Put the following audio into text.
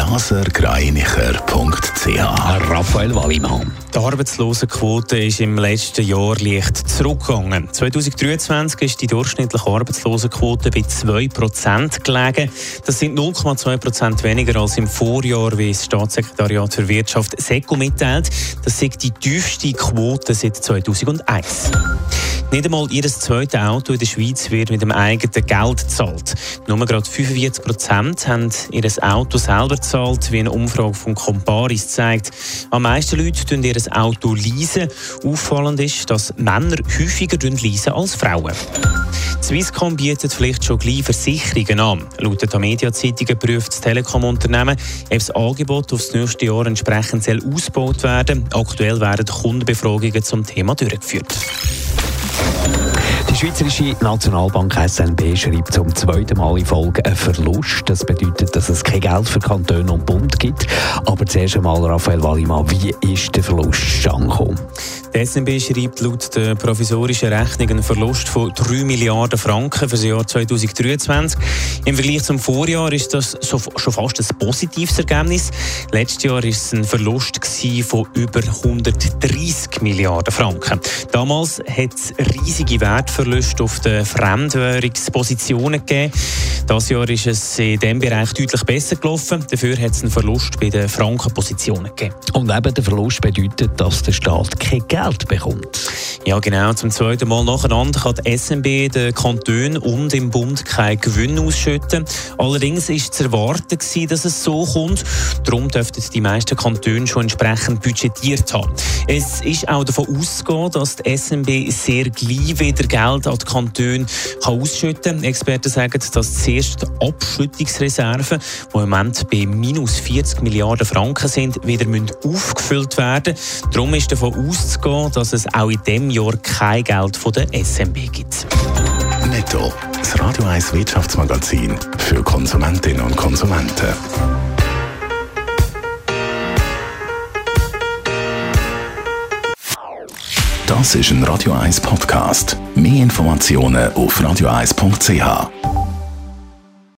blasergreinicher.ch Raphael Wallimann. Die Arbeitslosenquote ist im letzten Jahr leicht zurückgegangen. 2023 ist die durchschnittliche Arbeitslosenquote bei 2% gelegen. Das sind 0,2% weniger als im Vorjahr, wie das Staatssekretariat für Wirtschaft SECO mitteilt. Das ist die tiefste Quote seit 2001. Nicht einmal ihr zweites Auto in der Schweiz wird mit dem eigenen Geld gezahlt. Nur gerade 45 Prozent haben ihr Auto selber gezahlt, wie eine Umfrage von Comparis zeigt. Am meisten Leute tun ihr Auto leasen. Auffallend ist, dass Männer häufiger leasen als Frauen. Swisscom bietet vielleicht schon gleich Versicherungen an. Laut der Media-Zeitungen prüft das Telekom-Unternehmen, ob das Angebot aufs nächste Jahr entsprechend ausgebaut werden soll. Aktuell werden Kundenbefragungen zum Thema durchgeführt. Die Schweizerische Nationalbank SNB schreibt zum zweiten Mal in Folge einen Verlust. Das bedeutet, dass es kein Geld für Kantone und Bund gibt. Aber zuerst einmal, Raphael Wallimann, wie ist der Verlust angekommen? Die SNB schreibt laut der provisorischen Rechnung einen Verlust von 3 Milliarden Franken für das Jahr 2023. Im Vergleich zum Vorjahr ist das schon fast ein positives Ergebnis. Letztes Jahr war es ein Verlust von über 130 Milliarden Franken. Damals hat es riesige Wertverluste auf den Fremdwährungspositionen gegeben. Das Jahr ist es in diesem Bereich deutlich besser gelaufen. Dafür hat es einen Verlust bei den Frankenpositionen gegeben. Und eben der Verlust bedeutet, dass der Staat kein Geld Geld bekommt. Ja, genau. Zum zweiten Mal nacheinander kann die SNB den Kantonen und im Bund keinen Gewinn ausschütten. Allerdings war zu erwarten, dass es so kommt. Darum dürften die meisten Kantone schon entsprechend budgetiert haben. Es ist auch davon auszugehen, dass die SNB sehr gleich wieder Geld an die Kantone kann ausschütten kann. Experten sagen, dass zuerst die Abschüttungsreserven, die im Moment bei minus 40 Milliarden Franken sind, wieder aufgefüllt werden müssen. Darum ist davon auszugehen, ausgehen, dass es auch in diesem Jahr kein Geld von der SMB gibt. Netto, das Radio 1 Wirtschaftsmagazin für Konsumentinnen und Konsumenten. Das ist ein Radio 1 Podcast. Mehr Informationen auf radio1.ch.